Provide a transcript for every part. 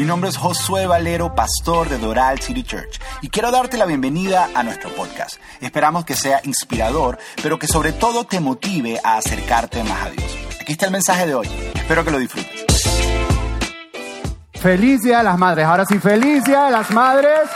Mi nombre es Josué Valero, pastor de Doral City Church, y quiero darte la bienvenida a nuestro podcast. Esperamos que sea inspirador, pero que sobre todo te motive a acercarte más a Dios. Aquí está el mensaje de hoy. Espero que lo disfrutes. Feliz Día de las Madres. Ahora sí, feliz Día de las Madres.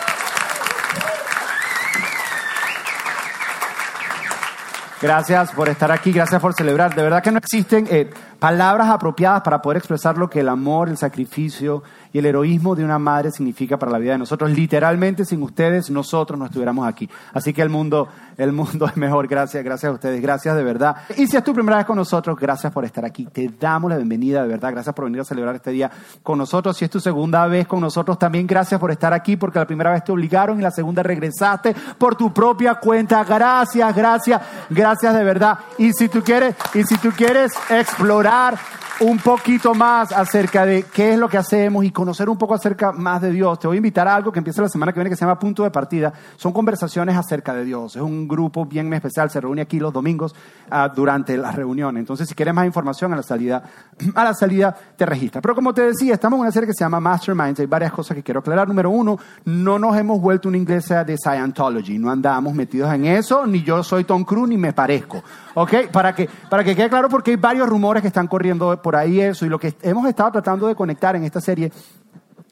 Gracias por estar aquí, gracias por celebrar. De verdad que no existen eh, palabras apropiadas para poder expresar lo que el amor, el sacrificio y el heroísmo de una madre significa para la vida de nosotros. Literalmente, sin ustedes, nosotros no estuviéramos aquí. Así que el mundo, el mundo es mejor. Gracias, gracias a ustedes. Gracias de verdad. Y si es tu primera vez con nosotros, gracias por estar aquí. Te damos la bienvenida, de verdad. Gracias por venir a celebrar este día con nosotros. Si es tu segunda vez con nosotros, también gracias por estar aquí, porque la primera vez te obligaron y la segunda regresaste por tu propia cuenta. Gracias, gracias, gracias de verdad. Y si tú quieres, y si tú quieres explorar un poquito más acerca de qué es lo que hacemos y conocer un poco acerca más de Dios, te voy a invitar a algo que empieza la semana que viene que se llama Punto de Partida. Son conversaciones acerca de Dios. Es un grupo bien especial, se reúne aquí los domingos uh, durante las reuniones. Entonces, si quieres más información a la salida, a la salida te registras. Pero como te decía, estamos en una serie que se llama Masterminds. Hay varias cosas que quiero aclarar. Número uno, no nos hemos vuelto una iglesia de Scientology. No andamos metidos en eso, ni yo soy Tom Cruise ni me parezco. ¿Ok? Para que, para que quede claro, porque hay varios rumores que están corriendo por ahí eso. Y lo que hemos estado tratando de conectar en esta serie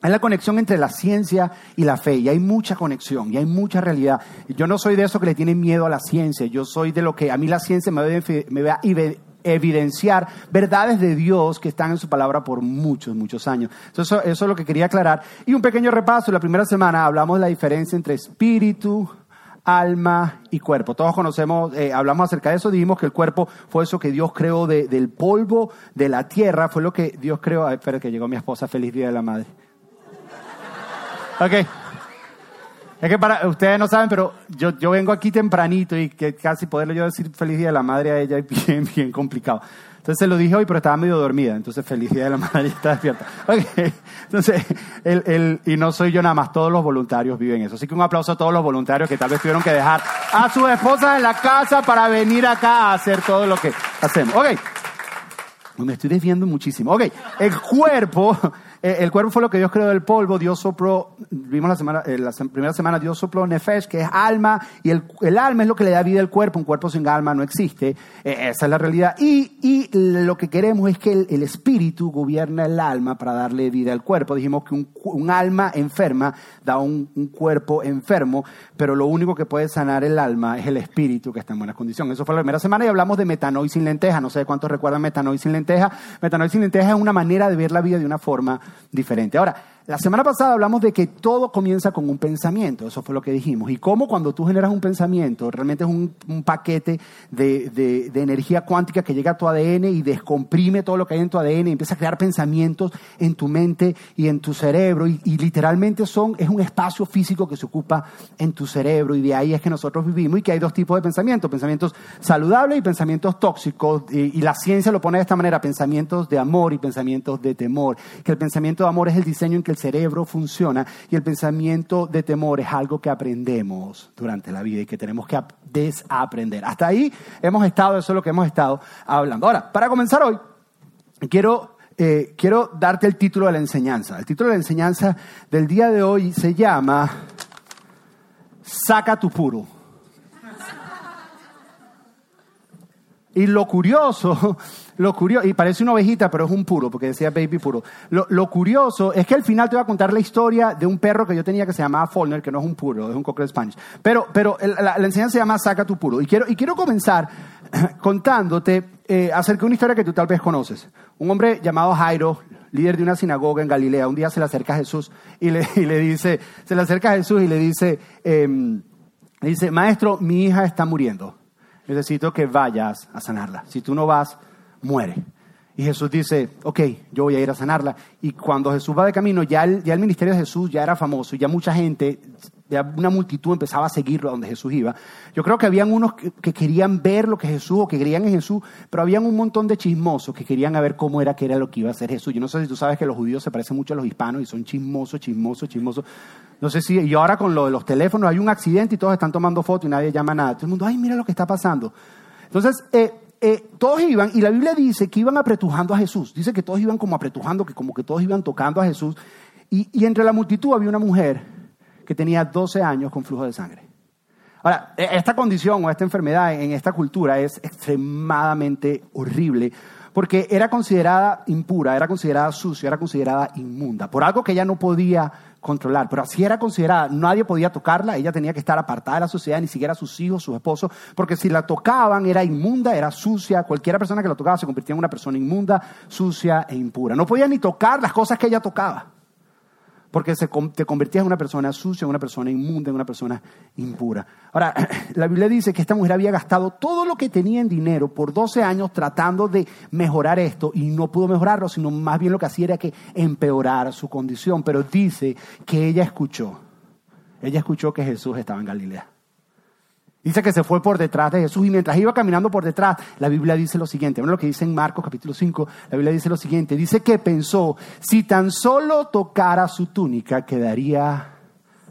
es la conexión entre la ciencia y la fe. Y hay mucha conexión y hay mucha realidad. Yo no soy de eso que le tienen miedo a la ciencia. Yo soy de lo que a mí la ciencia me va a evidenciar verdades de Dios que están en su palabra por muchos, muchos años. Entonces, eso, eso es lo que quería aclarar. Y un pequeño repaso. La primera semana hablamos de la diferencia entre espíritu, alma y cuerpo. Todos conocemos, eh, hablamos acerca de eso, dijimos que el cuerpo fue eso que Dios creó de, del polvo de la tierra, fue lo que Dios creó. Ay, espera que llegó mi esposa, feliz día de la madre. Ok. Es que para ustedes no saben, pero yo, yo vengo aquí tempranito y que casi poderle yo decir feliz día de la madre a ella es bien, bien complicado. Entonces se lo dije hoy, pero estaba medio dormida. Entonces, felicidad de la madre, está despierta. Okay. Entonces, el, el, y no soy yo nada más, todos los voluntarios viven eso. Así que un aplauso a todos los voluntarios que tal vez tuvieron que dejar a sus esposas en la casa para venir acá a hacer todo lo que hacemos. Ok. Me estoy desviando muchísimo. Ok. El cuerpo eh, el cuerpo fue lo que Dios creó del polvo, Dios sopló, vimos la, semana, eh, la primera semana, Dios sopló nefesh, que es alma, y el, alma es lo que le da vida al cuerpo, un cuerpo sin alma no existe, eh, esa es la realidad. Y, lo que queremos es que el, espíritu gobierna el alma para darle vida al cuerpo. Dijimos que un, alma enferma da un, un, cuerpo enfermo, pero lo único que puede sanar el alma es el espíritu que está en buena condición. Eso fue la primera semana y hablamos de metanoid sin lenteja, no sé cuántos recuerdan metanoid sin lenteja. Metanoid sin lenteja es una manera de ver la vida de una forma diferente. Ahora, la semana pasada hablamos de que todo comienza con un pensamiento, eso fue lo que dijimos, y cómo cuando tú generas un pensamiento, realmente es un, paquete de, energía cuántica que llega a tu ADN y descomprime todo lo que hay en tu ADN y empieza a crear pensamientos en tu mente y en tu cerebro, y, literalmente son, es un espacio físico que se ocupa en tu cerebro, y de ahí es que nosotros vivimos, y que hay dos tipos de pensamientos, pensamientos saludables y pensamientos tóxicos, y, la ciencia lo pone de esta manera, pensamientos de amor y pensamientos de temor, que el pensamiento de amor es el diseño en el cerebro funciona y el pensamiento de temor es algo que aprendemos durante la vida y que tenemos que desaprender. Hasta ahí hemos estado, eso es lo que hemos estado hablando. Ahora, para comenzar hoy, quiero, eh, quiero darte el título de la enseñanza. El título de la enseñanza del día de hoy se llama Saca tu puro. Y lo curioso, lo curioso, y parece una ovejita, pero es un puro, porque decía baby puro. Lo, lo, curioso es que al final te voy a contar la historia de un perro que yo tenía que se llamaba Faulkner, que no es un puro, es un cocker spanish. Pero, pero la, la enseñanza se llama Saca tu puro. Y quiero, y quiero comenzar contándote eh, acerca de una historia que tú tal vez conoces. Un hombre llamado Jairo, líder de una sinagoga en Galilea, un día se le acerca a Jesús y le, y le dice, se le acerca a Jesús y le dice, eh, le dice, maestro, mi hija está muriendo necesito que vayas a sanarla. Si tú no vas, muere. Y Jesús dice, ok, yo voy a ir a sanarla. Y cuando Jesús va de camino, ya el, ministerio de Jesús ya era famoso, ya mucha gente, una multitud empezaba a seguirlo a donde Jesús iba. Yo creo que habían unos que, que, querían ver lo que Jesús o que creían en Jesús, pero habían un montón de chismosos que querían ver cómo era que era lo que iba a hacer Jesús. Yo no sé si tú sabes que los judíos se parecen mucho a los hispanos y son chismosos, chismosos, chismosos. No sé si, y ahora con lo de los teléfonos hay un accidente y todos están tomando fotos y nadie llama nada. Todo el mundo, ay, mira lo que está pasando. Entonces, eh, eh, todos iban, y la Biblia dice que iban apretujando a Jesús. Dice que todos iban como apretujando, que como que todos iban tocando a Jesús. Y entre la multitud había una mujer que tenía 12 años con flujo de sangre. Ahora, e- esta condición o esta enfermedad en esta cultura es extremadamente horrible porque era considerada impura, era considerada sucia, era considerada inmunda, por algo que ella no podía controlar, pero así era considerada, nadie podía tocarla, ella tenía que estar apartada de la sociedad, ni siquiera sus hijos, sus esposos, porque si la tocaban era inmunda, era sucia, cualquiera persona que la tocaba se convertía en una persona inmunda, sucia e impura. No podía ni tocar las cosas que ella tocaba porque te convertías en una persona sucia, en una persona inmunda, en una persona impura. Ahora, la Biblia dice que esta mujer había gastado todo lo que tenía en dinero por 12 años tratando de mejorar esto y no pudo mejorarlo, sino más bien lo que hacía era que empeorar su condición. Pero dice que ella escuchó, ella escuchó que Jesús estaba en Galilea. Dice que se fue por detrás de Jesús y mientras iba caminando por detrás, la Biblia dice lo siguiente, bueno, lo que dice en Marcos capítulo 5, la Biblia dice lo siguiente, dice que pensó, si tan solo tocara su túnica, quedaría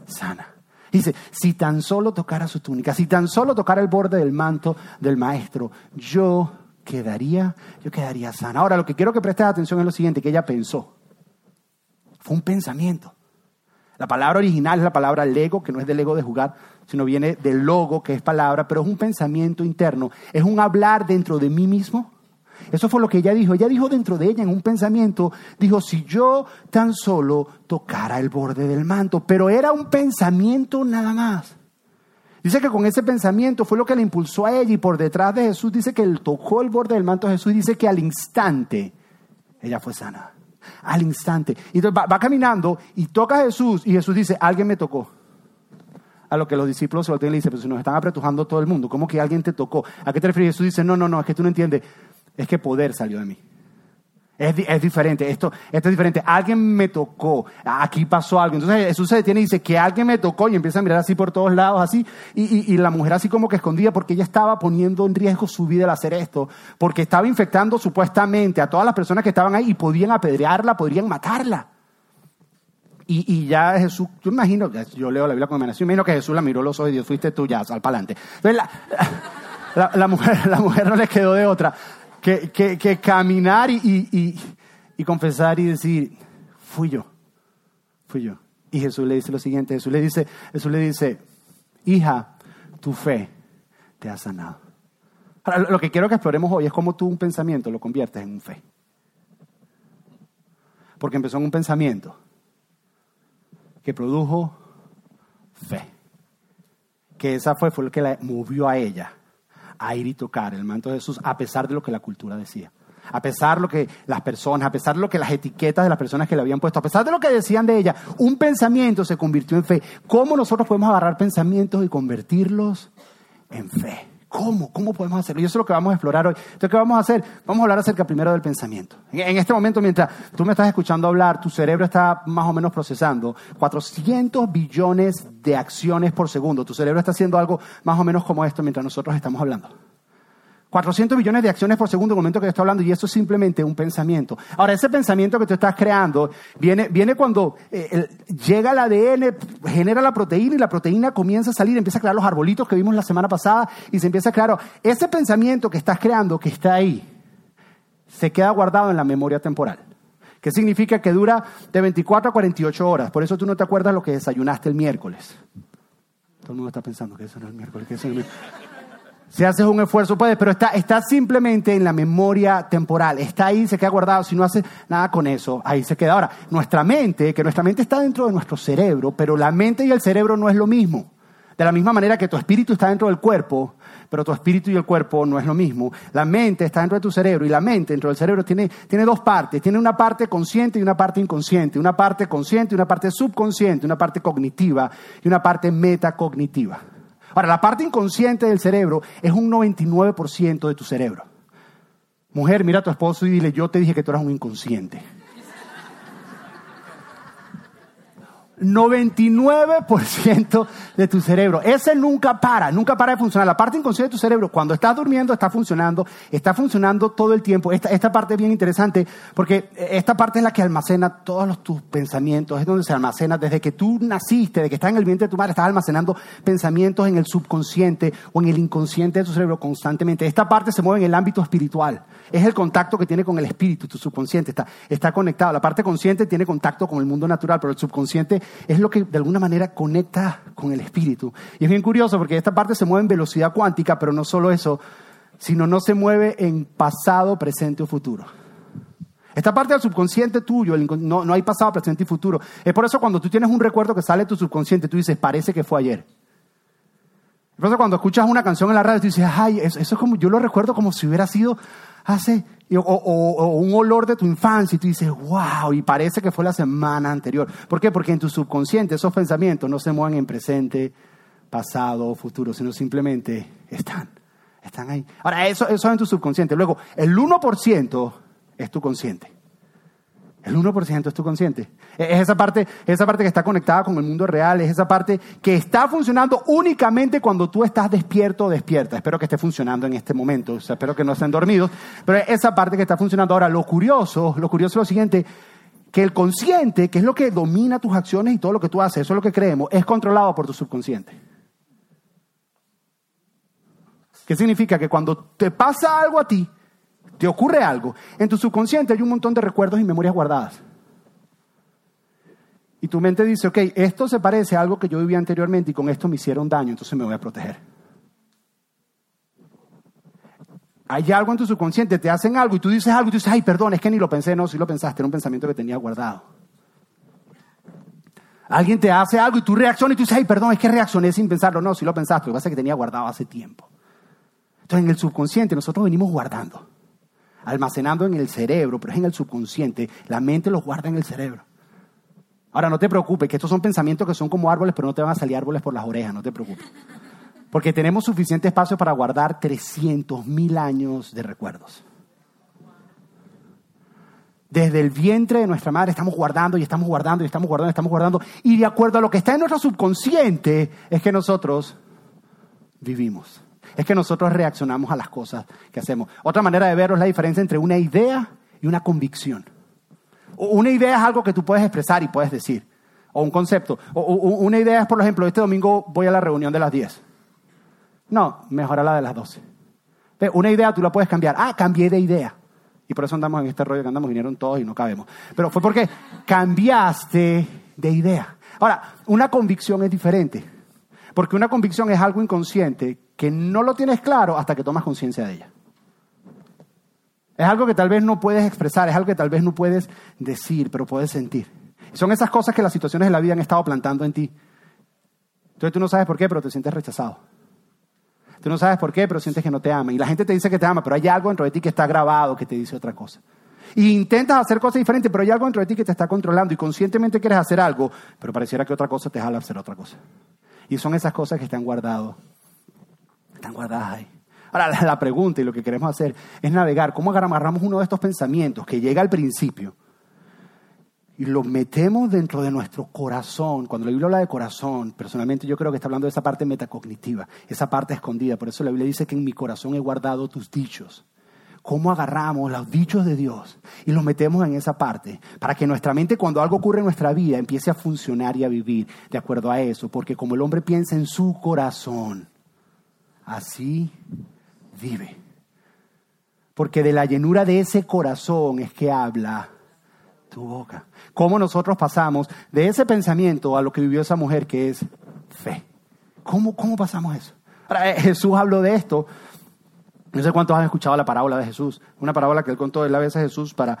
sana. Dice, si tan solo tocara su túnica, si tan solo tocara el borde del manto del maestro, yo quedaría, yo quedaría sana. Ahora, lo que quiero que prestes atención es lo siguiente, que ella pensó. Fue un pensamiento. La palabra original es la palabra lego, que no es del ego de jugar, sino viene del logo, que es palabra, pero es un pensamiento interno, es un hablar dentro de mí mismo. Eso fue lo que ella dijo. Ella dijo dentro de ella, en un pensamiento, dijo, si yo tan solo tocara el borde del manto, pero era un pensamiento nada más. Dice que con ese pensamiento fue lo que le impulsó a ella y por detrás de Jesús dice que él tocó el borde del manto de Jesús y dice que al instante ella fue sana. Al instante. Y entonces va caminando y toca a Jesús y Jesús dice, alguien me tocó a lo que los discípulos se voltean y le dicen, si nos están apretujando todo el mundo, ¿cómo que alguien te tocó? ¿A qué te refieres? Jesús dice, no, no, no, es que tú no entiendes, es que poder salió de mí. Es, es, diferente, esto, esto es diferente. Alguien me tocó, aquí pasó algo. Entonces Jesús se detiene y dice que alguien me tocó y empieza a mirar así por todos lados, así. Y, y, y, la mujer así como que escondía porque ella estaba poniendo en riesgo su vida al hacer esto, porque estaba infectando supuestamente a todas las personas que estaban ahí y podían apedrearla, podrían matarla. Y, ya Jesús, yo imagino, yo leo la Biblia con imaginación, imagino que Jesús la miró los ojos y Dios fuiste tú ya, sal para adelante. Entonces la, mujer, la mujer no le quedó de otra que, caminar y, confesar y decir, fui yo, fui yo. Y Jesús le dice lo siguiente, Jesús le dice, Jesús le dice, hija, tu fe te ha sanado. Ahora, lo que quiero que exploremos hoy es cómo tú un pensamiento lo conviertes en un fe. Porque empezó en un pensamiento que produjo fe. Que esa fue, fue lo que la movió a ella a ir y tocar el manto de Jesús, a pesar de lo que la cultura decía. A pesar de lo que las personas, a pesar de lo que las etiquetas de las personas que le habían puesto, a pesar de lo que decían de ella, un pensamiento se convirtió en fe. ¿Cómo nosotros podemos agarrar pensamientos y convertirlos en fe? ¿Cómo? ¿Cómo podemos hacerlo? Y eso es lo que vamos a explorar hoy. Entonces, ¿qué vamos a hacer? Vamos a hablar acerca primero del pensamiento. En este momento, mientras tú me estás escuchando hablar, tu cerebro está más o menos procesando 400 billones de acciones por segundo. Tu cerebro está haciendo algo más o menos como esto mientras nosotros estamos hablando. 400 billones de acciones por segundo en el momento que yo estoy hablando y eso es simplemente un pensamiento. Ahora, ese pensamiento que tú estás creando viene, viene cuando eh, llega el ADN, genera la proteína y la proteína comienza a salir, empieza a crear los arbolitos que vimos la semana pasada y se empieza a crear. Ese pensamiento que estás creando, que está ahí, se queda guardado en la memoria temporal. ¿Qué significa que dura de 24 a 48 horas? Por eso tú no te acuerdas lo que desayunaste el miércoles. Todo el mundo está pensando que eso no es el miércoles, que eso no es el miércoles. Si haces un esfuerzo puedes, pero está, está simplemente en la memoria temporal. Está ahí, se queda guardado. Si no haces nada con eso, ahí se queda. Ahora, nuestra mente, que nuestra mente está dentro de nuestro cerebro, pero la mente y el cerebro no es lo mismo. De la misma manera que tu espíritu está dentro del cuerpo, pero tu espíritu y el cuerpo no es lo mismo. La mente está dentro de tu cerebro y la mente dentro del cerebro tiene, tiene dos partes. Tiene una parte consciente y una parte inconsciente. Una parte consciente y una parte subconsciente. Una parte cognitiva y una parte metacognitiva. Ahora, la parte inconsciente del cerebro es un 99% de tu cerebro. Mujer, mira a tu esposo y dile, yo te dije que tú eras un inconsciente. 99% de tu cerebro. Ese nunca para, nunca para de funcionar. La parte inconsciente de tu cerebro, cuando estás durmiendo, está funcionando, está funcionando todo el tiempo. Esta, esta parte es bien interesante porque esta parte es la que almacena todos los, tus pensamientos, es donde se almacena desde que tú naciste, desde que estás en el vientre de tu madre, estás almacenando pensamientos en el subconsciente o en el inconsciente de tu cerebro constantemente. Esta parte se mueve en el ámbito espiritual. Es el contacto que tiene con el espíritu, tu subconsciente está, está conectado. La parte consciente tiene contacto con el mundo natural, pero el subconsciente es lo que de alguna manera conecta con el espíritu. Y es bien curioso porque esta parte se mueve en velocidad cuántica, pero no solo eso, sino no se mueve en pasado, presente o futuro. Esta parte del subconsciente tuyo, no, no hay pasado, presente y futuro. Es por eso cuando tú tienes un recuerdo que sale de tu subconsciente, tú dices, parece que fue ayer. Eso cuando escuchas una canción en la radio, tú dices, ay, eso, eso es como, yo lo recuerdo como si hubiera sido hace o, un olor de tu infancia y tú dices, wow, y parece que fue la semana anterior. ¿Por qué? Porque en tu subconsciente esos pensamientos no se mueven en presente, pasado o futuro, sino simplemente están, están ahí. Ahora, eso, eso es en tu subconsciente. Luego, el 1% es tu consciente. El 1% es tu consciente. Es esa parte, esa parte que está conectada con el mundo real, es esa parte que está funcionando únicamente cuando tú estás despierto o despierta. Espero que esté funcionando en este momento, espero que no estén dormidos, pero es esa parte que está funcionando. Ahora, lo curioso, lo curioso es lo siguiente, que el consciente, que es lo que domina tus acciones y todo lo que tú haces, eso es lo que creemos, es controlado por tu subconsciente. ¿Qué significa? Que cuando te pasa algo a ti, te ocurre algo, en tu subconsciente hay un montón de recuerdos y memorias guardadas. Y tu mente dice, ok, esto se parece a algo que yo vivía anteriormente y con esto me hicieron daño, entonces me voy a proteger. Hay algo en tu subconsciente, te hacen algo y tú dices algo y tú dices, ay, perdón, es que ni lo pensé, no, si lo pensaste, era un pensamiento que tenía guardado. Alguien te hace algo y tú reaccionas y tú dices, ay, perdón, es que reaccioné sin pensarlo, no, si lo pensaste, lo que pasa es que tenía guardado hace tiempo. Entonces en el subconsciente nosotros venimos guardando almacenando en el cerebro, pero es en el subconsciente. La mente los guarda en el cerebro. Ahora, no te preocupes, que estos son pensamientos que son como árboles, pero no te van a salir árboles por las orejas, no te preocupes. Porque tenemos suficiente espacio para guardar 300 mil años de recuerdos. Desde el vientre de nuestra madre estamos guardando y estamos guardando y estamos guardando y estamos guardando. Y de acuerdo a lo que está en nuestro subconsciente es que nosotros vivimos es que nosotros reaccionamos a las cosas que hacemos. Otra manera de verlo es la diferencia entre una idea y una convicción. Una idea es algo que tú puedes expresar y puedes decir, o un concepto. Una idea es, por ejemplo, este domingo voy a la reunión de las 10. No, mejor a la de las 12. Una idea tú la puedes cambiar. Ah, cambié de idea. Y por eso andamos en este rollo que andamos, vinieron todos y no cabemos. Pero fue porque cambiaste de idea. Ahora, una convicción es diferente. Porque una convicción es algo inconsciente que no lo tienes claro hasta que tomas conciencia de ella. Es algo que tal vez no puedes expresar, es algo que tal vez no puedes decir, pero puedes sentir. son esas cosas que las situaciones de la vida han estado plantando en ti. Entonces tú no sabes por qué, pero te sientes rechazado. Tú no sabes por qué, pero sientes que no te ama. Y la gente te dice que te ama, pero hay algo dentro de ti que está grabado que te dice otra cosa. Y intentas hacer cosas diferentes, pero hay algo dentro de ti que te está controlando y conscientemente quieres hacer algo, pero pareciera que otra cosa te jala a hacer otra cosa. Y son esas cosas que están guardado. Están guardadas ahí. Ahora, la, pregunta y lo que queremos hacer es navegar. ¿Cómo agarramos uno de estos pensamientos que llega al principio y lo metemos dentro de nuestro corazón? Cuando la Biblia habla de corazón, personalmente yo creo que está hablando de esa parte metacognitiva, esa parte escondida. Por eso la Biblia dice que en mi corazón he guardado tus dichos cómo agarramos los dichos de Dios y los metemos en esa parte, para que nuestra mente cuando algo ocurre en nuestra vida empiece a funcionar y a vivir de acuerdo a eso, porque como el hombre piensa en su corazón, así vive. Porque de la llenura de ese corazón es que habla tu boca. ¿Cómo nosotros pasamos de ese pensamiento a lo que vivió esa mujer que es fe? ¿Cómo, cómo pasamos eso? Eh, Jesús habló de esto no sé cuántos han escuchado la parábola de Jesús, una parábola que él contó de la vez a Jesús para...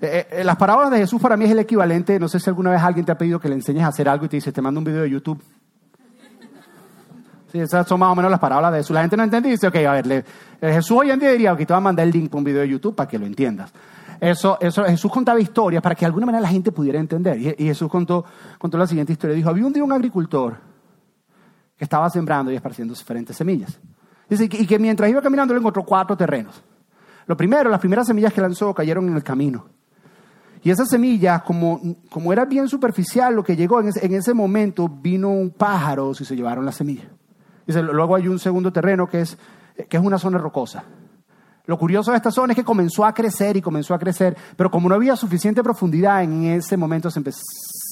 Eh, eh, las parábolas de Jesús para mí es el equivalente, no sé si alguna vez alguien te ha pedido que le enseñes a hacer algo y te dice, te mando un video de YouTube. Sí, esas son más o menos las parábolas de Jesús. La gente no entiende y dice, ok, a ver, eh, Jesús hoy en día diría, ok, te voy a mandar el link para un video de YouTube para que lo entiendas. Eso, eso, Jesús contaba historias para que de alguna manera la gente pudiera entender. Y, y Jesús contó, contó la siguiente historia. Dijo, había un día un agricultor que estaba sembrando y esparciendo diferentes semillas. Dice, y que mientras iba caminando le encontró cuatro terrenos. Lo primero, las primeras semillas que lanzó cayeron en el camino. Y esa semilla, como, como era bien superficial, lo que llegó en ese, en ese momento, vino un pájaro y se llevaron la semilla. Dice, luego hay un segundo terreno que es, que es una zona rocosa. Lo curioso de esta zona es que comenzó a crecer y comenzó a crecer, pero como no había suficiente profundidad en ese momento se,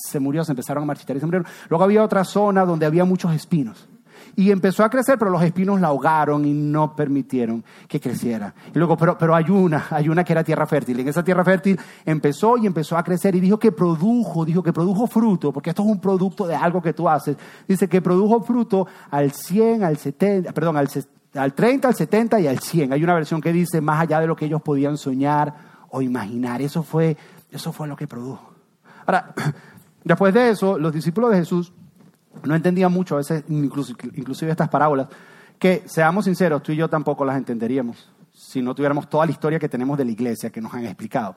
se murió, se empezaron a marchitar y se murieron. Luego había otra zona donde había muchos espinos. Y empezó a crecer, pero los espinos la ahogaron y no permitieron que creciera. Y luego, pero, pero hay una, hay una que era tierra fértil. En esa tierra fértil empezó y empezó a crecer y dijo que produjo, dijo que produjo fruto, porque esto es un producto de algo que tú haces. Dice que produjo fruto al 100, al 70, perdón, al, al 30, al 70 y al 100. Hay una versión que dice más allá de lo que ellos podían soñar o imaginar. Eso fue, eso fue lo que produjo. Ahora, después de eso, los discípulos de Jesús no entendía mucho a veces, inclusive estas parábolas, que seamos sinceros, tú y yo tampoco las entenderíamos si no tuviéramos toda la historia que tenemos de la iglesia que nos han explicado.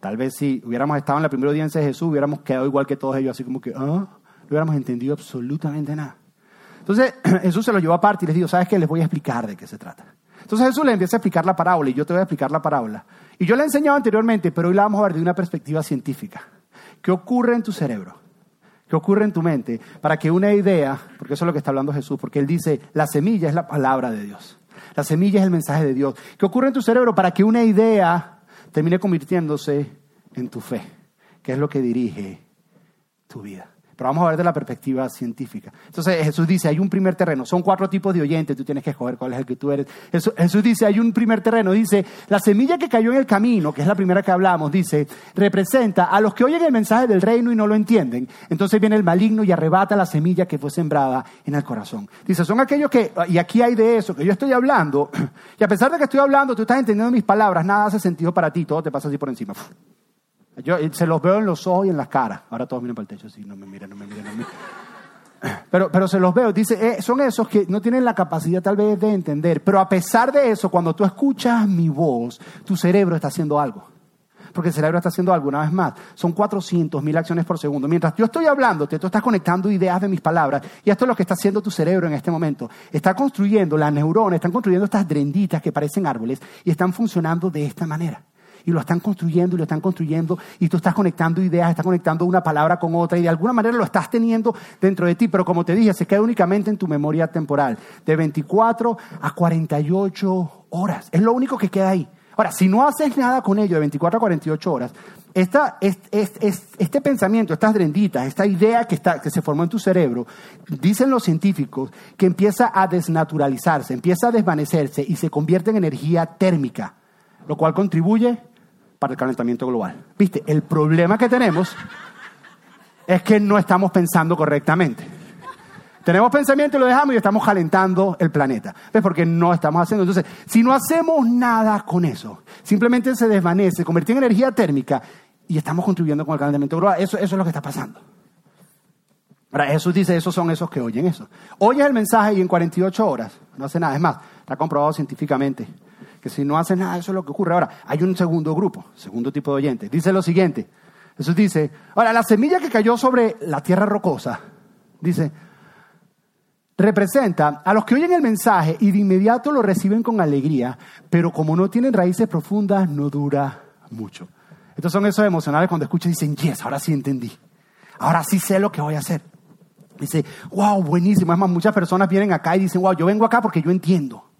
Tal vez si hubiéramos estado en la primera audiencia de Jesús, hubiéramos quedado igual que todos ellos, así como que, ah, no hubiéramos entendido absolutamente nada. Entonces Jesús se lo llevó aparte y les dijo, ¿sabes qué? Les voy a explicar de qué se trata. Entonces Jesús le empieza a explicar la parábola y yo te voy a explicar la parábola. Y yo la he enseñado anteriormente, pero hoy la vamos a ver de una perspectiva científica. ¿Qué ocurre en tu cerebro? ¿Qué ocurre en tu mente para que una idea, porque eso es lo que está hablando Jesús, porque él dice, la semilla es la palabra de Dios, la semilla es el mensaje de Dios. ¿Qué ocurre en tu cerebro para que una idea termine convirtiéndose en tu fe? ¿Qué es lo que dirige tu vida? Vamos a ver de la perspectiva científica. Entonces Jesús dice, hay un primer terreno. Son cuatro tipos de oyentes, tú tienes que escoger cuál es el que tú eres. Jesús, dice, hay un primer terreno. Dice, la semilla que cayó en el camino, que es la primera que hablamos, dice, representa a los que oyen el mensaje del reino y no lo entienden. Entonces viene el maligno y arrebata la semilla que fue sembrada en el corazón. Dice, son aquellos que, y aquí hay de eso, que yo estoy hablando, y a pesar de que estoy hablando, tú estás entendiendo mis palabras, nada hace sentido para ti, todo te pasa así por encima. Yo se los veo en los ojos y en las caras. Ahora todos miran para el techo, sí, no me miren, no me miren, no me miren. Pero, pero se los veo, dice, eh, son esos que no tienen la capacidad tal vez de entender, pero a pesar de eso, cuando tú escuchas mi voz, tu cerebro está haciendo algo. Porque el cerebro está haciendo algo, una vez más, son 400 mil acciones por segundo. Mientras yo estoy hablando, tú estás conectando ideas de mis palabras, y esto es lo que está haciendo tu cerebro en este momento. Está construyendo, las neuronas están construyendo estas drenditas que parecen árboles, y están funcionando de esta manera y lo están construyendo y lo están construyendo y tú estás conectando ideas, estás conectando una palabra con otra y de alguna manera lo estás teniendo dentro de ti, pero como te dije, se queda únicamente en tu memoria temporal, de 24 a 48 horas, es lo único que queda ahí. Ahora, si no haces nada con ello de 24 a 48 horas, esta, este pensamiento, estas drenditas, esta idea que, está, que se formó en tu cerebro, dicen los científicos que empieza a desnaturalizarse, empieza a desvanecerse y se convierte en energía térmica, lo cual contribuye para el calentamiento global. ¿Viste? El problema que tenemos es que no estamos pensando correctamente. Tenemos pensamiento y lo dejamos y estamos calentando el planeta. ¿Ves? Porque no estamos haciendo. Entonces, si no hacemos nada con eso, simplemente se desvanece, se convierte en energía térmica y estamos contribuyendo con el calentamiento global. Eso, eso es lo que está pasando. Ahora, Jesús dice, esos son esos que oyen eso. Oyes el mensaje y en 48 horas no hace nada. Es más, está comprobado científicamente que si no hace nada, eso es lo que ocurre. Ahora, hay un segundo grupo, segundo tipo de oyentes. Dice lo siguiente. Jesús dice, ahora, la semilla que cayó sobre la tierra rocosa, dice, representa a los que oyen el mensaje y de inmediato lo reciben con alegría, pero como no tienen raíces profundas, no dura mucho. Estos son esos emocionales cuando escuchan y dicen, yes, ahora sí entendí. Ahora sí sé lo que voy a hacer. Dice, wow, buenísimo. Es más, muchas personas vienen acá y dicen, wow, yo vengo acá porque yo entiendo.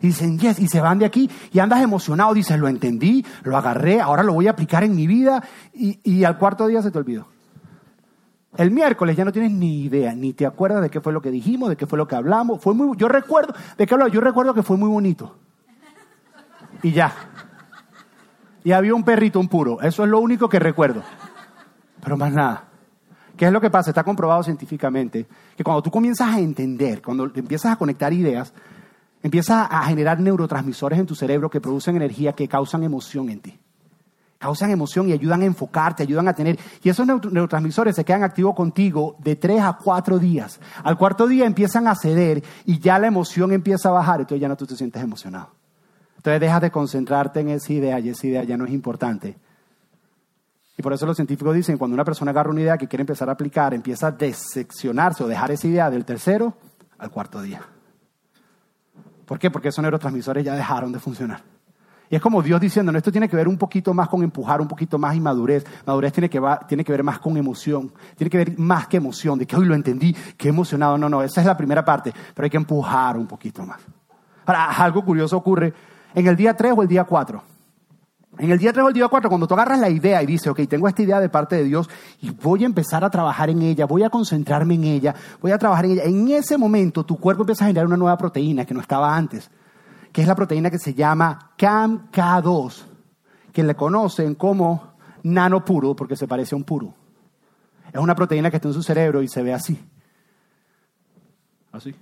Y dicen, yes, y se van de aquí y andas emocionado, dices, lo entendí, lo agarré, ahora lo voy a aplicar en mi vida y, al cuarto día se te olvidó. El miércoles ya no tienes ni idea, ni te acuerdas de qué fue lo que dijimos, de qué fue lo que hablamos. Fue muy, yo recuerdo, ¿de qué hablaba? Yo recuerdo que fue muy bonito. Y ya. Y había un perrito, un puro. Eso es lo único que recuerdo. Pero más nada. ¿Qué es lo que pasa? Está comprobado científicamente que cuando tú comienzas a entender, cuando empiezas a conectar ideas, Empieza a generar neurotransmisores en tu cerebro que producen energía, que causan emoción en ti. Causan emoción y ayudan a enfocarte, ayudan a tener... Y esos neurotransmisores se quedan activos contigo de tres a cuatro días. Al cuarto día empiezan a ceder y ya la emoción empieza a bajar, entonces ya no tú te sientes emocionado. Entonces dejas de concentrarte en esa idea y esa idea ya no es importante. Y por eso los científicos dicen, cuando una persona agarra una idea que quiere empezar a aplicar, empieza a decepcionarse o dejar esa idea del tercero al cuarto día. ¿Por qué? Porque esos neurotransmisores ya dejaron de funcionar. Y es como Dios diciendo, no, esto tiene que ver un poquito más con empujar, un poquito más y madurez. Madurez tiene que, tiene que ver más con emoción. Tiene que ver más que emoción, de que hoy lo entendí, qué emocionado. No, no, esa es la primera parte, pero hay que empujar un poquito más. Ahora, algo curioso ocurre en el día 3 o el día 4. En el día 3 o el día 4, cuando tú agarras la idea y dices, ok, tengo esta idea de parte de Dios y voy a empezar a trabajar en ella, voy a concentrarme en ella, voy a trabajar en ella, en ese momento tu cuerpo empieza a generar una nueva proteína que no estaba antes que es la proteína que se llama CAMK2, que le conocen como nanopuro porque se parece a un puro. Es una proteína que está en su cerebro y se ve así. Así.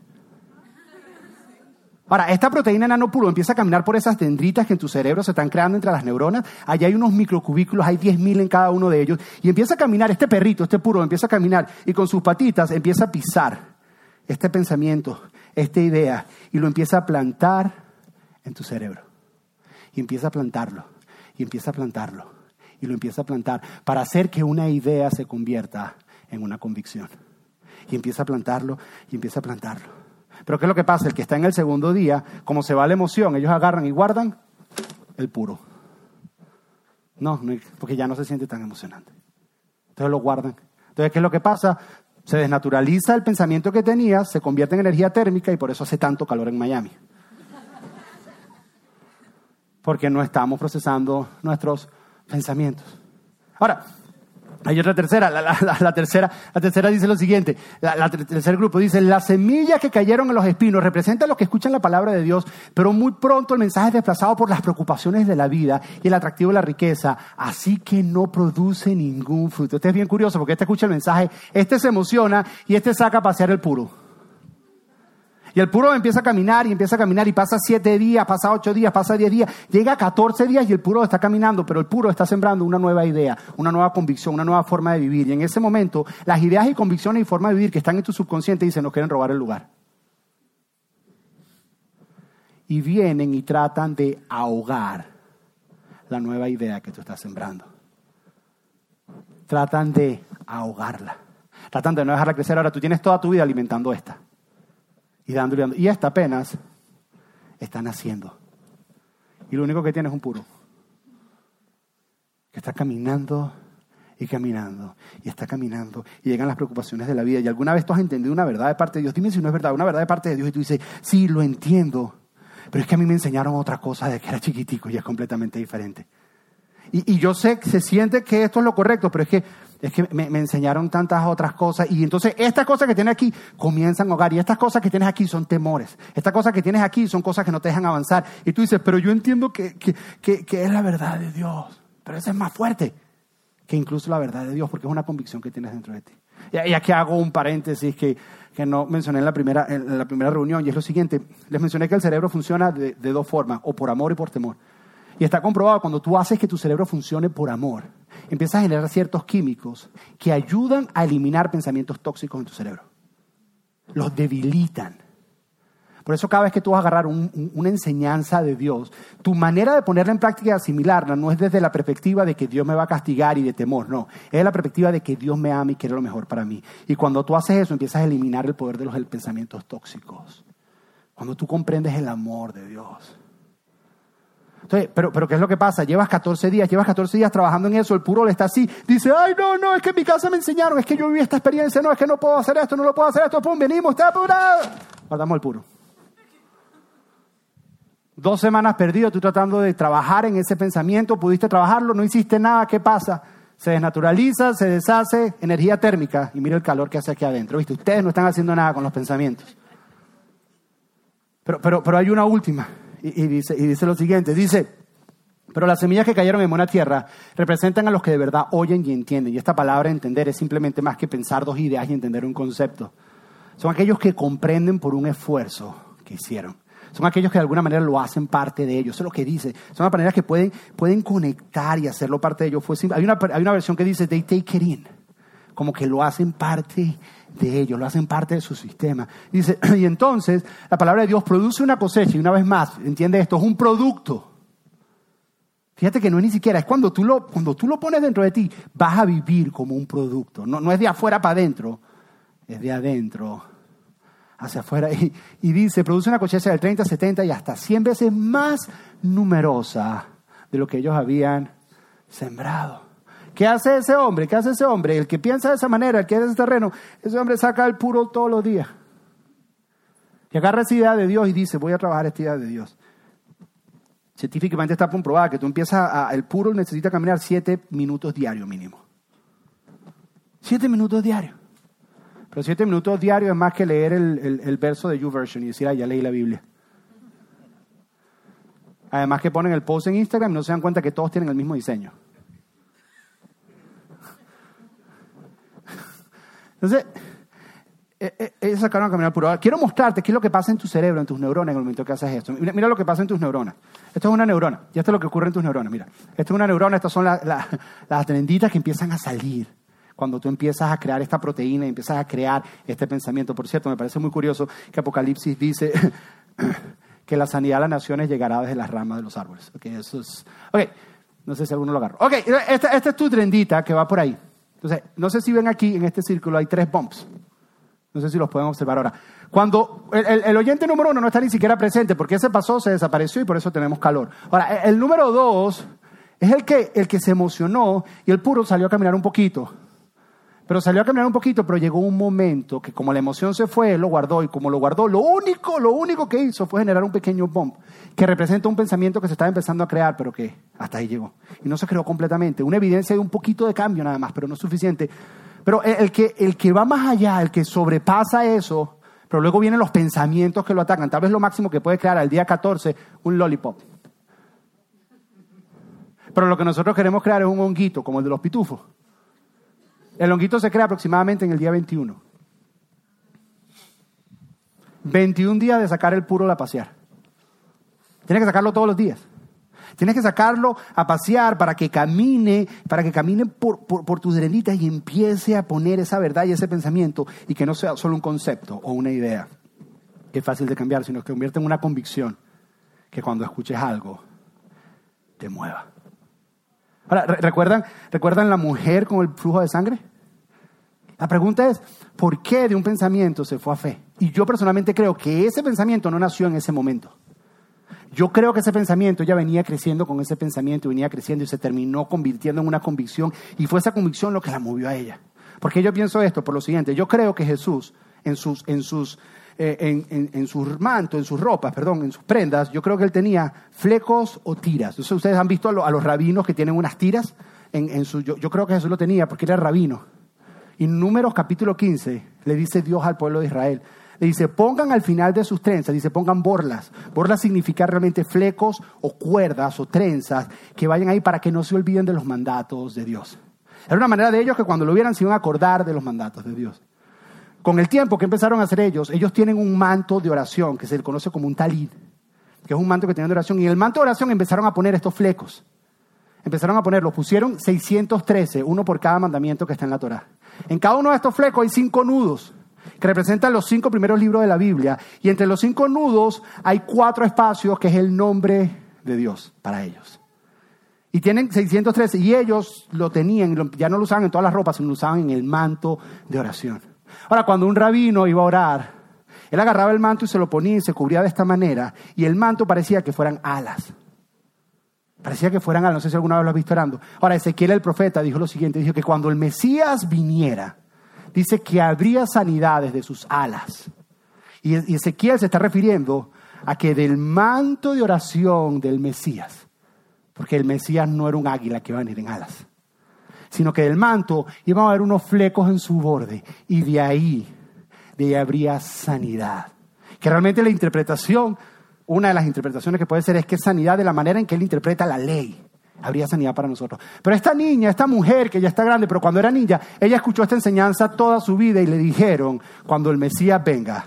Ahora, esta proteína nanopuro empieza a caminar por esas dendritas que en tu cerebro se están creando entre las neuronas. Allá hay unos microcubículos, hay 10.000 en cada uno de ellos. Y empieza a caminar, este perrito, este puro, empieza a caminar y con sus patitas empieza a pisar este pensamiento, esta idea, y lo empieza a plantar en tu cerebro. Y empieza a plantarlo, y empieza a plantarlo, y lo empieza a plantar para hacer que una idea se convierta en una convicción. Y empieza a plantarlo, y empieza a plantarlo. Pero ¿qué es lo que pasa? El que está en el segundo día, como se va la emoción, ellos agarran y guardan el puro. No, porque ya no se siente tan emocionante. Entonces lo guardan. Entonces, ¿qué es lo que pasa? Se desnaturaliza el pensamiento que tenías, se convierte en energía térmica y por eso hace tanto calor en Miami porque no estamos procesando nuestros pensamientos. Ahora, hay otra tercera, la, tercera, la tercera dice lo siguiente, el tercer grupo dice, las semillas que cayeron en los espinos representan los que escuchan la palabra de Dios, pero muy pronto el mensaje es desplazado por las preocupaciones de la vida y el atractivo de la riqueza, así que no produce ningún fruto. Este es bien curioso porque este escucha el mensaje, este se emociona y este saca a pasear el puro. Y el puro empieza a caminar y empieza a caminar y pasa siete días, pasa ocho días, pasa diez días, llega a catorce días y el puro está caminando, pero el puro está sembrando una nueva idea, una nueva convicción, una nueva forma de vivir. Y en ese momento, las ideas y convicciones y formas de vivir que están en tu subconsciente dicen, nos quieren robar el lugar. Y vienen y tratan de ahogar la nueva idea que tú estás sembrando. Tratan de ahogarla. Tratan de no dejarla crecer. Ahora tú tienes toda tu vida alimentando esta y dándole, y esta apenas está naciendo. Y lo único que tiene es un puro. Que está caminando y caminando y está caminando y llegan las preocupaciones de la vida. Y alguna vez tú has entendido una verdad de parte de Dios. Dime si no es verdad, una verdad de parte de Dios y tú dices, sí, lo entiendo. Pero es que a mí me enseñaron otra cosa de que era chiquitico y es completamente diferente. Y, y yo sé que se siente que esto es lo correcto, pero es que es que me, enseñaron tantas otras cosas. Y entonces estas cosas que tienes aquí comienzan a hogar y estas cosas que tienes aquí son temores, estas cosas que tienes aquí son cosas que no te dejan avanzar. Y tú dices, pero yo entiendo que, es la verdad de Dios, pero eso es más fuerte que incluso la verdad de Dios porque es una convicción que tienes dentro de ti. Y aquí hago un paréntesis que, no mencioné en la, primera, en la primera reunión y es lo siguiente, les mencioné que el cerebro funciona de, de dos formas, o por amor y por temor. Y está comprobado cuando tú haces que tu cerebro funcione por amor, empiezas a generar ciertos químicos que ayudan a eliminar pensamientos tóxicos en tu cerebro. Los debilitan. Por eso cada vez que tú vas a agarrar una enseñanza de Dios, tu manera de ponerla en práctica y asimilarla no es desde la perspectiva de que Dios me va a castigar y de temor, no. Es la perspectiva de que Dios me ama y quiere lo mejor para mí. Y cuando tú haces eso, empiezas a eliminar el poder de los pensamientos tóxicos. Cuando tú comprendes el amor de Dios pero, pero ¿qué es lo que pasa? Llevas 14 días, llevas 14 días trabajando en eso, el puro le está así, dice, ay, no, no, es que en mi casa me enseñaron, es que yo viví esta experiencia, no, es que no puedo hacer esto, no lo puedo hacer esto, pum, venimos, está apurado. Guardamos el puro. Dos semanas perdido, tú tratando de trabajar en ese pensamiento, pudiste trabajarlo, no hiciste nada, ¿qué pasa? Se desnaturaliza, se deshace, energía térmica, y mira el calor que hace aquí adentro, ¿viste? Ustedes no están haciendo nada con los pensamientos. Pero, pero, pero hay una última y, dice, y dice lo siguiente, dice, pero las semillas que cayeron en buena tierra representan a los que de verdad oyen y entienden. Y esta palabra entender es simplemente más que pensar dos ideas y entender un concepto. Son aquellos que comprenden por un esfuerzo que hicieron. Son aquellos que de alguna manera lo hacen parte de ellos. Eso es lo que dice. Son las maneras que pueden, pueden conectar y hacerlo parte de ellos. hay, una, hay una versión que dice, they take it in. Como que lo hacen parte de ellos, lo hacen parte de su sistema. Dice, y entonces la palabra de Dios produce una cosecha y una vez más, entiende esto, es un producto. Fíjate que no es ni siquiera, es cuando tú lo, cuando tú lo pones dentro de ti, vas a vivir como un producto. No, no es de afuera para adentro, es de adentro hacia afuera y, y dice, produce una cosecha del 30, 70 y hasta 100 veces más numerosa de lo que ellos habían sembrado. ¿Qué hace ese hombre? ¿Qué hace ese hombre? El que piensa de esa manera, el que es ese terreno, ese hombre saca el puro todos los días. Y agarra esa idea de Dios y dice, voy a trabajar esta idea de Dios. Científicamente está comprobado que tú empiezas a, el puro necesita caminar siete minutos diarios mínimo. Siete minutos diarios. Pero siete minutos diarios es más que leer el, el, verso de YouVersion y decir, ah, ya leí la Biblia. Además que ponen el post en Instagram y no se dan cuenta que todos tienen el mismo diseño. Entonces, ellos eh, eh, sacaron a caminar puro. quiero mostrarte qué es lo que pasa en tu cerebro, en tus neuronas en el momento que haces esto. Mira, lo que pasa en tus neuronas. Esto es una neurona. Y esto es lo que ocurre en tus neuronas. Mira, esto es una neurona. Estas son las trenditas que empiezan a salir cuando tú empiezas a crear esta proteína y empiezas a crear este pensamiento. Por cierto, me parece muy curioso que Apocalipsis dice que la sanidad de las naciones llegará desde las ramas de los árboles. Ok, eso es... Ok, no sé si alguno lo agarra. Ok, esta, esta es tu trendita que va por ahí. Entonces, no sé si ven aquí en este círculo hay tres bumps. No sé si los pueden observar ahora. Cuando el, oyente número uno no está ni siquiera presente, porque ese pasó, se desapareció y por eso tenemos calor. Ahora, el, número dos es el que, el que se emocionó y el puro salió a caminar un poquito. Pero salió a caminar un poquito, pero llegó un momento que como la emoción se fue, lo guardó y como lo guardó, lo único, lo único que hizo fue generar un pequeño bump que representa un pensamiento que se estaba empezando a crear, pero que hasta ahí llegó. Y no se creó completamente. Una evidencia de un poquito de cambio nada más, pero no es suficiente. Pero el que, el que va más allá, el que sobrepasa eso, pero luego vienen los pensamientos que lo atacan. Tal vez lo máximo que puede crear al día 14, un lollipop. Pero lo que nosotros queremos crear es un honguito, como el de los pitufos. El honguito se crea aproximadamente en el día 21. 21 días de sacar el puro a pasear. Tienes que sacarlo todos los días. Tienes que sacarlo a pasear para que camine, para que camine por, por, tus derenitas y empiece a poner esa verdad y ese pensamiento y que no sea solo un concepto o una idea que es fácil de cambiar, sino que convierte en una convicción que cuando escuches algo te mueva. Ahora, ¿recuerdan, ¿recuerdan la mujer con el flujo de sangre? La pregunta es, ¿por qué de un pensamiento se fue a fe? Y yo personalmente creo que ese pensamiento no nació en ese momento. Yo creo que ese pensamiento ya venía creciendo con ese pensamiento, venía creciendo y se terminó convirtiendo en una convicción y fue esa convicción lo que la movió a ella. Porque yo pienso esto por lo siguiente, yo creo que Jesús en sus, en sus, eh, en, en, sus mantos, en sus ropas, perdón, en sus prendas, yo creo que él tenía flecos o tiras. Entonces, ustedes han visto a, los rabinos que tienen unas tiras en, su, yo, yo creo que Jesús lo tenía porque era rabino. Y en Números capítulo 15 le dice Dios al pueblo de Israel, le dice, pongan al final de sus trenzas, dice, pongan borlas. Borlas significa realmente flecos o cuerdas o trenzas que vayan ahí para que no se olviden de los mandatos de Dios. Era una manera de ellos que cuando lo vieran se iban a acordar de los mandatos de Dios. Con el tiempo que empezaron a hacer ellos, ellos tienen un manto de oración que se le conoce como un talid, que es un manto que tienen de oración. Y en el manto de oración empezaron a poner estos flecos. Empezaron a ponerlos, pusieron 613, uno por cada mandamiento que está en la Torah. En cada uno de estos flecos hay cinco nudos que representan los cinco primeros libros de la Biblia. Y entre los cinco nudos hay cuatro espacios que es el nombre de Dios para ellos. Y tienen 613, y ellos lo tenían, ya no lo usaban en todas las ropas, sino lo usaban en el manto de oración. Ahora, cuando un rabino iba a orar, él agarraba el manto y se lo ponía y se cubría de esta manera, y el manto parecía que fueran alas. Parecía que fueran alas, no sé si alguna vez lo has visto orando. Ahora, Ezequiel el profeta dijo lo siguiente, dijo que cuando el Mesías viniera, dice que habría sanidades de sus alas. Y Ezequiel se está refiriendo a que del manto de oración del Mesías, porque el Mesías no era un águila que iba a venir en alas, sino que del manto iban a haber unos flecos en su borde y de ahí, de ahí habría sanidad. Que realmente la interpretación, una de las interpretaciones que puede ser es que sanidad de la manera en que él interpreta la ley habría sanidad para nosotros. Pero esta niña, esta mujer que ya está grande, pero cuando era niña, ella escuchó esta enseñanza toda su vida y le dijeron, cuando el Mesías venga,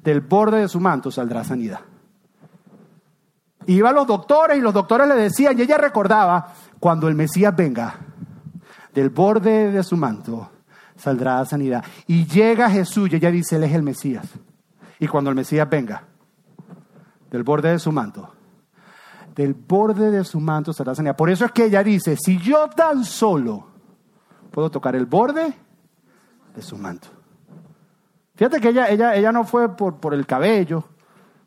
del borde de su manto saldrá sanidad. Iba a los doctores y los doctores le decían, y ella recordaba, cuando el Mesías venga, del borde de su manto saldrá sanidad. Y llega Jesús y ella dice, Él es el Mesías. Y cuando el Mesías venga, del borde de su manto, del borde de su manto será sanidad. Por eso es que ella dice, si yo tan solo puedo tocar el borde de su manto. Fíjate que ella, ella, ella no fue por, por el cabello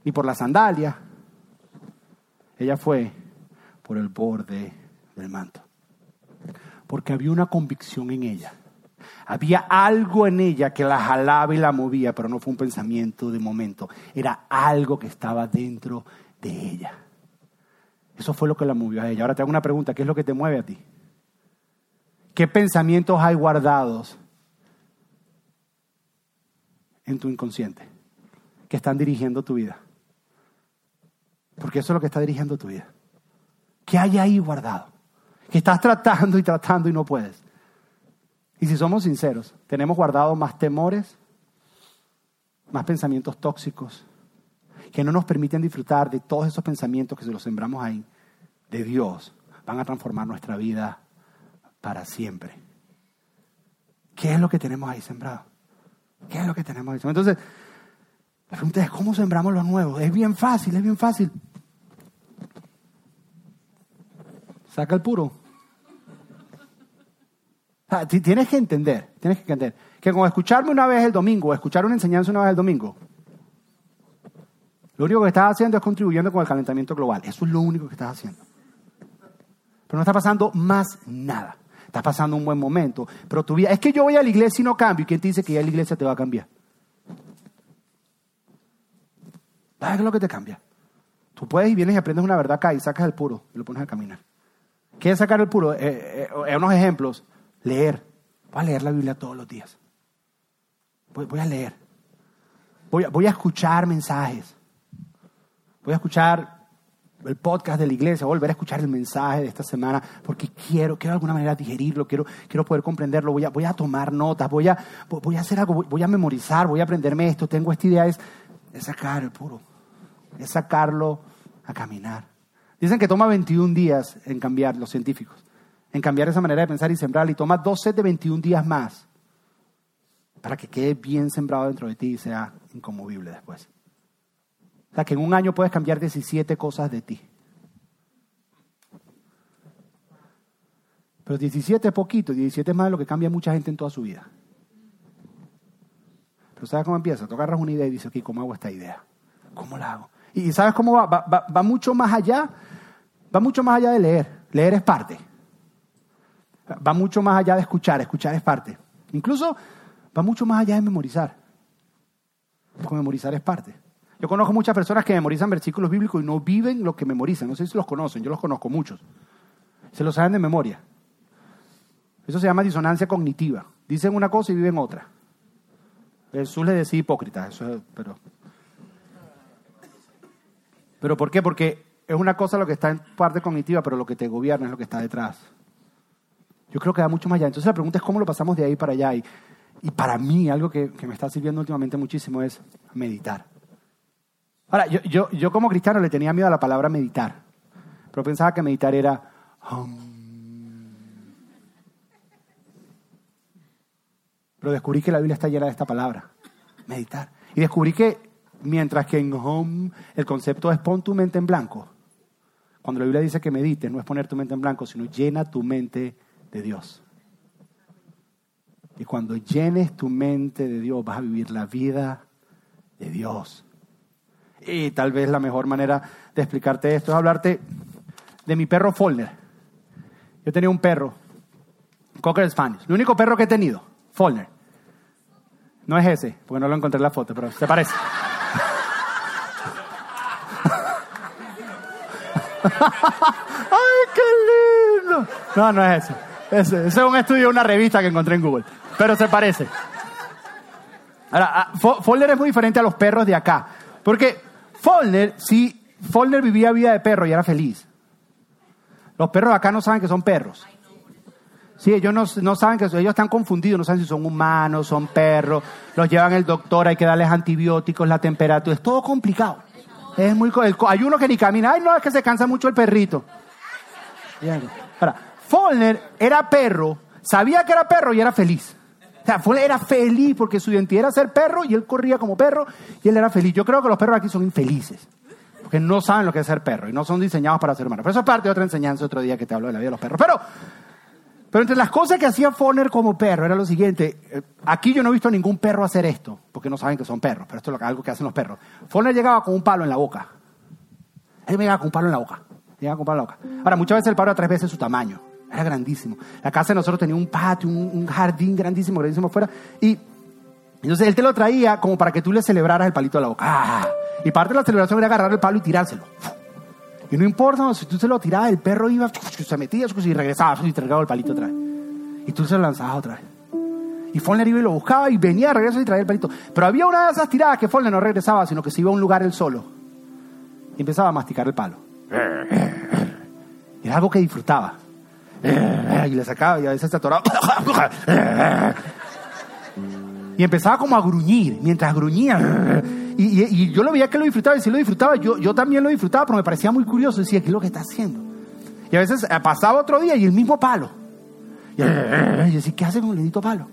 ni por la sandalia. Ella fue por el borde del manto. Porque había una convicción en ella. Había algo en ella que la jalaba y la movía, pero no fue un pensamiento de momento. Era algo que estaba dentro de ella. Eso fue lo que la movió a ella. Ahora te hago una pregunta, ¿qué es lo que te mueve a ti? ¿Qué pensamientos hay guardados en tu inconsciente que están dirigiendo tu vida? Porque eso es lo que está dirigiendo tu vida. ¿Qué hay ahí guardado? Que estás tratando y tratando y no puedes. Y si somos sinceros, tenemos guardado más temores, más pensamientos tóxicos, que no nos permiten disfrutar de todos esos pensamientos que se los sembramos ahí, de Dios, van a transformar nuestra vida para siempre. ¿Qué es lo que tenemos ahí sembrado? ¿Qué es lo que tenemos ahí sembrado? Entonces, la pregunta es, ¿cómo sembramos lo nuevo? Es bien fácil, es bien fácil. Saca el puro. Tienes que entender, tienes que entender que con escucharme una vez el domingo, escuchar una enseñanza una vez el domingo, lo único que estás haciendo es contribuyendo con el calentamiento global. Eso es lo único que estás haciendo. Pero no está pasando más nada. Estás pasando un buen momento. Pero tu vida, es que yo voy a la iglesia y no cambio. ¿Y quién te dice que ya la iglesia te va a cambiar? ¿Qué es lo que te cambia? Tú puedes y vienes y aprendes una verdad acá y sacas el puro y lo pones a caminar. ¿Quieres sacar el puro? Eh, eh, unos ejemplos. Leer. Voy a leer la Biblia todos los días. Voy, a leer. Voy, voy a escuchar mensajes voy a escuchar el podcast de la iglesia, volver a escuchar el mensaje de esta semana, porque quiero, quiero de alguna manera digerirlo, quiero, quiero poder comprenderlo, voy a, voy a tomar notas, voy a, voy a hacer algo, voy a memorizar, voy a aprenderme esto, tengo esta idea, es, sacar el puro, es sacarlo a caminar. Dicen que toma 21 días en cambiar, los científicos, en cambiar esa manera de pensar y sembrar, y toma 12 de 21 días más para que quede bien sembrado dentro de ti y sea inconmovible después. O sea, que en un año puedes cambiar 17 cosas de ti. Pero 17 es poquito, 17 es más de lo que cambia mucha gente en toda su vida. Pero ¿sabes cómo empieza? Tú agarras una idea y dices, ok, ¿cómo hago esta idea? ¿Cómo la hago? Y ¿sabes cómo? Va, va mucho más allá, va mucho más allá de leer. Leer es parte. Va mucho más allá de escuchar, escuchar es parte. Incluso va mucho más allá de memorizar. Memorizar es parte. Yo conozco muchas personas que memorizan versículos bíblicos y no viven lo que memorizan. No sé si los conocen, yo los conozco muchos. Se los saben de memoria. Eso se llama disonancia cognitiva. Dicen una cosa y viven otra. Jesús le decía hipócrita, pero... ¿Pero por qué? Porque es una cosa lo que está en parte cognitiva, pero lo que te gobierna es lo que está detrás. Yo creo que va mucho más allá. Entonces la pregunta es cómo lo pasamos de ahí para allá. Y, para mí algo que me está sirviendo últimamente muchísimo es meditar. Ahora, yo, yo, yo como cristiano le tenía miedo a la palabra meditar, pero pensaba que meditar era... Pero descubrí que la Biblia está llena de esta palabra, meditar. Y descubrí que mientras que en home el concepto es pon tu mente en blanco, cuando la Biblia dice que medites, no es poner tu mente en blanco, sino llena tu mente de Dios. Y cuando llenes tu mente de Dios, vas a vivir la vida de Dios. Y tal vez la mejor manera de explicarte esto es hablarte de mi perro Follner. Yo tenía un perro, Cocker Spanish, el único perro que he tenido, Follner. No es ese, porque no lo encontré en la foto, pero se parece. ¡Ay, qué lindo! No, no es ese. Ese, es un estudio de una revista que encontré en Google, pero se parece. Ahora, ah, Follner es muy diferente a los perros de acá, porque Follner, sí, Follner vivía vida de perro y era feliz. Los perros acá no saben que son perros. Sí, ellos no, saben que ellos están confundidos, no saben si son humanos, son perros, los llevan el doctor, hay que darles antibióticos, la temperatura, es todo complicado. Es muy, hay uno que ni camina, ay no, es que se cansa mucho el perrito. Ahora, Follner era perro, sabía que era perro y era feliz. O sea, fue, era feliz porque su identidad era ser perro y él corría como perro y él era feliz. Yo creo que los perros aquí son infelices porque no saben lo que es ser perro y no son diseñados para ser humanos. Pero eso es parte de otra enseñanza otro día que te hablo de la vida de los perros. Pero Pero entre las cosas que hacía Foner como perro era lo siguiente. eh, Aquí yo no he visto a ningún perro hacer esto, porque no saben que son perros, pero esto es algo que hacen los perros. Foner llegaba con un palo en la boca. Él me llegaba con un palo en la boca. Llegaba con un palo en la boca. Ahora, muchas veces el palo era tres veces su tamaño. Era grandísimo. La casa de nosotros tenía un patio, un, jardín grandísimo, grandísimo afuera. Y entonces él te lo traía como para que tú le celebraras el palito de la boca. ¡Ah! Y parte de la celebración era agarrar el palo y tirárselo. Y no importa, si tú se lo tirabas, el perro iba, se metía y regresaba y te el palito otra vez. Y tú se lo lanzabas otra vez. Y Follner iba y lo buscaba y venía de regreso y traía el palito. Pero había una de esas tiradas que Follner no regresaba, sino que se iba a un lugar él solo. Y empezaba a masticar el palo. Era algo que disfrutaba. Y le sacaba y a veces se atoraba. Y empezaba como a gruñir, mientras gruñía. Y, yo lo veía que lo disfrutaba, y si lo disfrutaba, yo, yo también lo disfrutaba, pero me parecía muy curioso. Decía, ¿qué es lo que está haciendo? Y a veces eh, pasaba otro día y el mismo palo. Y, y yo decía, ¿qué hace con el dedito palo?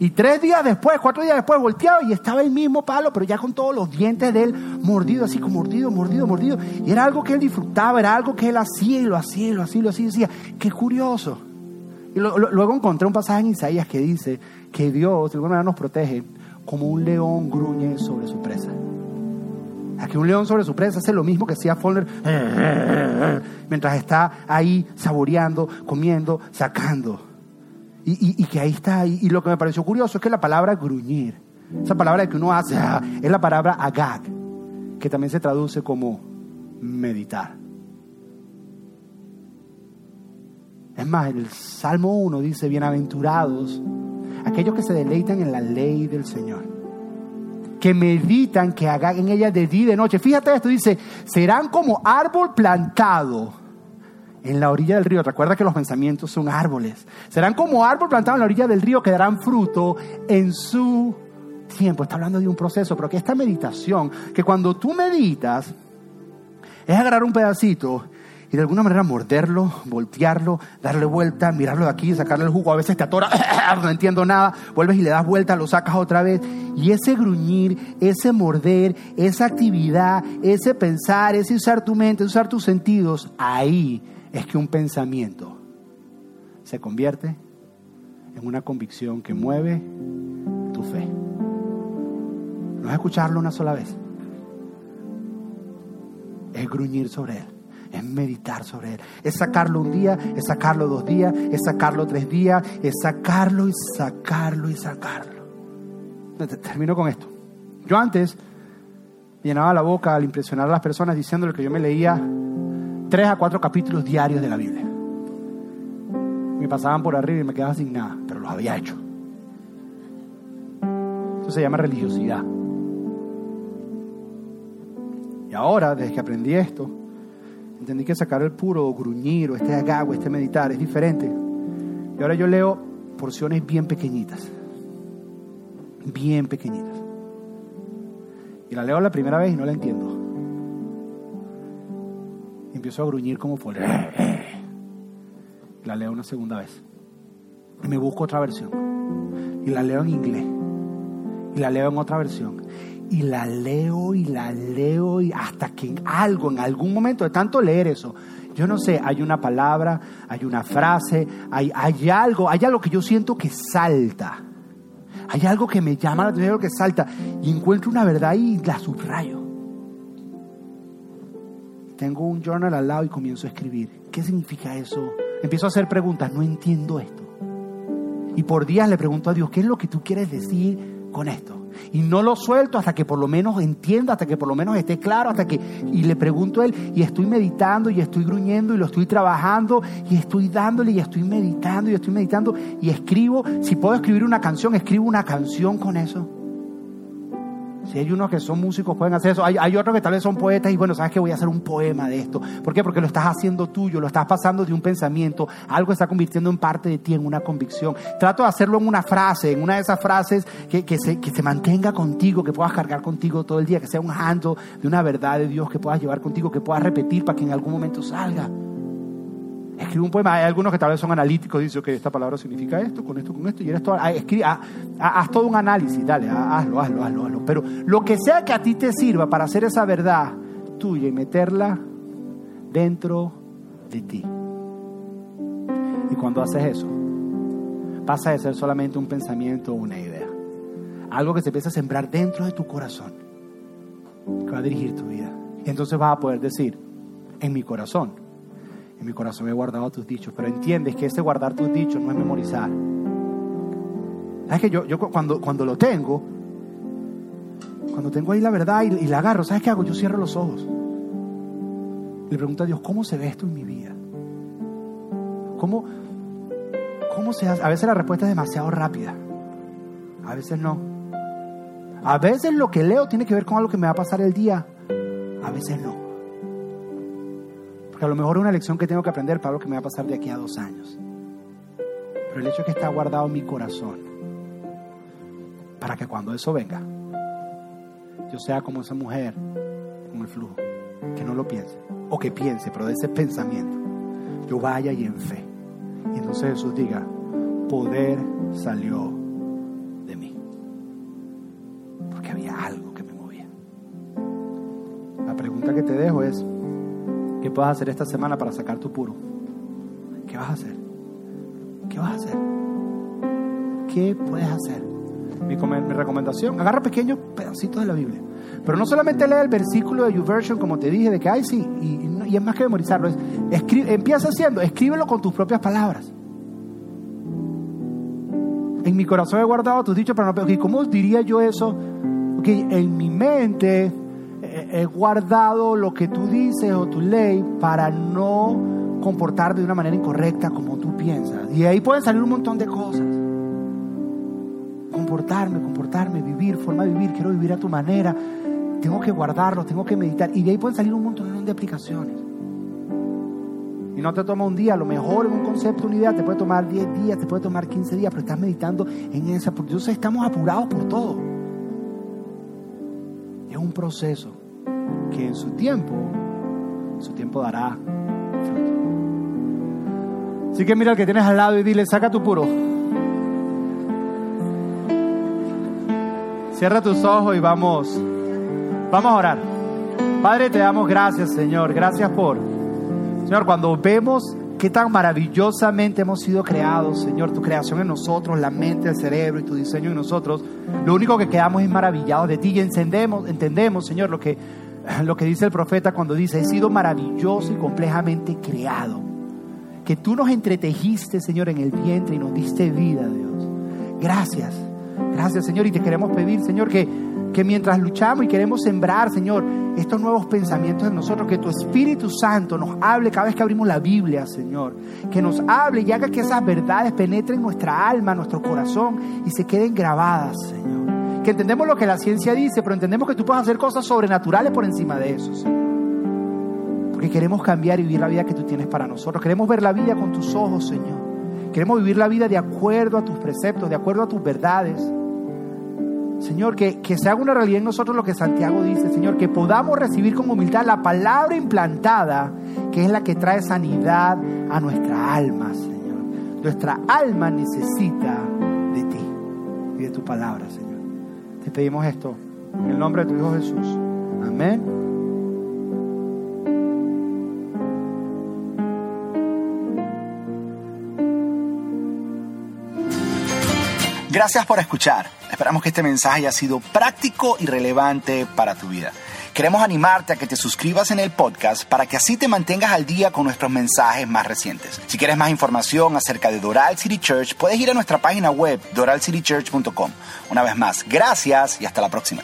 Y tres días después, cuatro días después, volteaba y estaba el mismo palo, pero ya con todos los dientes de él mordido, así como mordido, mordido, mordido. Y era algo que él disfrutaba, era algo que él hacía y lo hacía y lo hacía y lo hacía. Y decía, qué curioso. Y luego encontré un pasaje en Isaías que dice que Dios de alguna manera nos protege como un león gruñe sobre su presa. Aquí un león sobre su presa hace lo mismo que hacía Follner mientras está ahí saboreando, comiendo, sacando. Y, y- que ahí está. Y, lo que me pareció curioso es que la palabra gruñir, esa palabra que uno hace, es la palabra agag, que también se traduce como meditar. Es más, el Salmo 1 dice, bienaventurados aquellos que se deleitan en la ley del Señor, que meditan, que hagan en ella de día y de noche. Fíjate esto, dice, serán como árbol plantado en la orilla del río. Recuerda que los pensamientos son árboles. Serán como árbol plantado en la orilla del río que darán fruto en su tiempo. Está hablando de un proceso, pero que esta meditación, que cuando tú meditas, es agarrar un pedacito y de alguna manera morderlo, voltearlo, darle vuelta, mirarlo de aquí, sacarle el jugo. A veces te atora, no entiendo nada, vuelves y le das vuelta, lo sacas otra vez. Y ese gruñir, ese morder, esa actividad, ese pensar, ese usar tu mente, usar tus sentidos, ahí es que un pensamiento se convierte en una convicción que mueve tu fe. No es escucharlo una sola vez es gruñir sobre él, es meditar sobre él, es sacarlo un día, es sacarlo dos días, es sacarlo tres días, es sacarlo y sacarlo y sacarlo. Te- Termino con esto. Yo antes llenaba la boca al impresionar a las personas diciéndole que yo me leía tres a cuatro capítulos diarios de la Biblia. Me pasaban por arriba y me quedaba sin nada, pero los había hecho. Eso se llama religiosidad. Y ahora, desde que aprendí esto, entendí que sacar el puro gruñir o este agago, este meditar es diferente. Y ahora yo leo porciones bien pequeñitas. Bien pequeñitas. Y la leo la primera vez y no la entiendo. Empiezo a gruñir como por... La leo una segunda vez. Y me busco otra versión. Y la leo en inglés. Y la leo en otra versión. Y la leo y la leo y hasta que en algo, en algún momento de tanto leer eso, yo no sé, hay una palabra, hay una frase, hay, hay algo, hay algo que yo siento que salta. Hay algo que me llama la atención, que salta. Y encuentro una verdad y la subrayo. Tengo un journal al lado y comienzo a escribir. ¿Qué significa eso? Empiezo a hacer preguntas. No entiendo esto. Y por días le pregunto a Dios, ¿qué es lo que tú quieres decir con esto? Y no lo suelto hasta que por lo menos entienda, hasta que por lo menos esté claro, hasta que... Y le pregunto a Él, y estoy meditando, y estoy gruñendo, y lo estoy trabajando, y estoy dándole, y estoy meditando, y estoy meditando, y escribo, si puedo escribir una canción, escribo una canción con eso. Si hay unos que son músicos, pueden hacer eso. Hay, hay otros que tal vez son poetas y bueno, sabes que voy a hacer un poema de esto. ¿Por qué? Porque lo estás haciendo tuyo, lo estás pasando de un pensamiento, algo está convirtiendo en parte de ti, en una convicción. Trato de hacerlo en una frase, en una de esas frases que, que, se, que se mantenga contigo, que puedas cargar contigo todo el día, que sea un handle de una verdad de Dios que puedas llevar contigo, que puedas repetir para que en algún momento salga. Escribe un poema. Hay algunos que tal vez son analíticos, dicen que esta palabra significa esto, con esto, con esto, y eres todo. ah, ah, ah, haz todo un análisis, dale, hazlo, hazlo, hazlo, hazlo. Pero lo que sea que a ti te sirva para hacer esa verdad tuya y meterla dentro de ti. Y cuando haces eso, pasa de ser solamente un pensamiento o una idea. Algo que se empieza a sembrar dentro de tu corazón, que va a dirigir tu vida. Y entonces vas a poder decir, en mi corazón, en mi corazón he guardado tus dichos, pero entiendes que ese guardar tus dichos no es memorizar. ¿Sabes que yo, yo cuando, cuando lo tengo, cuando tengo ahí la verdad y, la agarro, ¿sabes qué hago? Yo cierro los ojos. Le pregunto a Dios, ¿cómo se ve esto en mi vida? ¿Cómo, cómo se hace? A veces la respuesta es demasiado rápida. A veces no. A veces lo que leo tiene que ver con algo que me va a pasar el día. A veces no. Porque a lo mejor es una lección que tengo que aprender para lo que me va a pasar de aquí a dos años. Pero el hecho es que está guardado en mi corazón. Para que cuando eso venga, yo sea como esa mujer con el flujo. Que no lo piense. O que piense, pero de ese pensamiento. Yo vaya y en fe. Y entonces Jesús diga, poder salió de mí. Porque había algo que me movía. La pregunta que te dejo es, ¿qué puedes hacer esta semana para sacar tu puro? ¿Qué vas a hacer? ¿Qué vas a hacer? ¿Qué puedes hacer? Mi, recomendación, agarra pequeños pedacitos de la Biblia. Pero no solamente lee el versículo de YouVersion, como te dije, de que, ay, sí, y, es más que memorizarlo. Es, escribe, empieza haciendo, escríbelo con tus propias palabras. En mi corazón he guardado tus dichos, pero no. Okay, ¿Cómo diría yo eso? Okay, en mi mente he guardado lo que tú dices o tu ley para no comportar de una manera incorrecta como tú piensas. Y ahí pueden salir un montón de cosas. Comportarme, comportarme, vivir, forma de vivir, quiero vivir a tu manera. Tengo que guardarlo, tengo que meditar. Y de ahí pueden salir un montón de aplicaciones. Y no te toma un día, a lo mejor en un concepto, una idea, te puede tomar 10 días, te puede tomar 15 días, pero estás meditando en esa, porque entonces estamos apurados por todo. Es un proceso que en su tiempo, su tiempo dará. Así que mira al que tienes al lado y dile, saca tu puro. Cierra tus ojos y vamos, vamos a orar. Padre, te damos gracias, Señor. Gracias por Señor, cuando vemos qué tan maravillosamente hemos sido creados, Señor, tu creación en nosotros, la mente, el cerebro y tu diseño en nosotros, lo único que quedamos es maravillados de ti y encendemos, entendemos, Señor, lo que, lo que dice el profeta cuando dice, he sido maravilloso y complejamente creado. Que tú nos entretejiste, Señor, en el vientre y nos diste vida, Dios. Gracias, gracias, Señor, y te queremos pedir, Señor, que, que mientras luchamos y queremos sembrar, Señor, estos nuevos pensamientos en nosotros, que tu Espíritu Santo nos hable cada vez que abrimos la Biblia, Señor, que nos hable y haga que esas verdades penetren nuestra alma, nuestro corazón y se queden grabadas, Señor. Que entendemos lo que la ciencia dice, pero entendemos que tú puedes hacer cosas sobrenaturales por encima de eso. Porque queremos cambiar y vivir la vida que tú tienes para nosotros. Queremos ver la vida con tus ojos, Señor. Queremos vivir la vida de acuerdo a tus preceptos, de acuerdo a tus verdades. Señor, que, que se haga una realidad en nosotros lo que Santiago dice, Señor, que podamos recibir con humildad la palabra implantada, que es la que trae sanidad a nuestra alma, Señor. Nuestra alma necesita de ti y de tu palabra, Señor. Te pedimos esto en el nombre de tu Hijo Jesús. Amén. Gracias por escuchar. Esperamos que este mensaje haya sido práctico y relevante para tu vida. Queremos animarte a que te suscribas en el podcast para que así te mantengas al día con nuestros mensajes más recientes. Si quieres más información acerca de Doral City Church, puedes ir a nuestra página web doralcitychurch.com. Una vez más, gracias y hasta la próxima.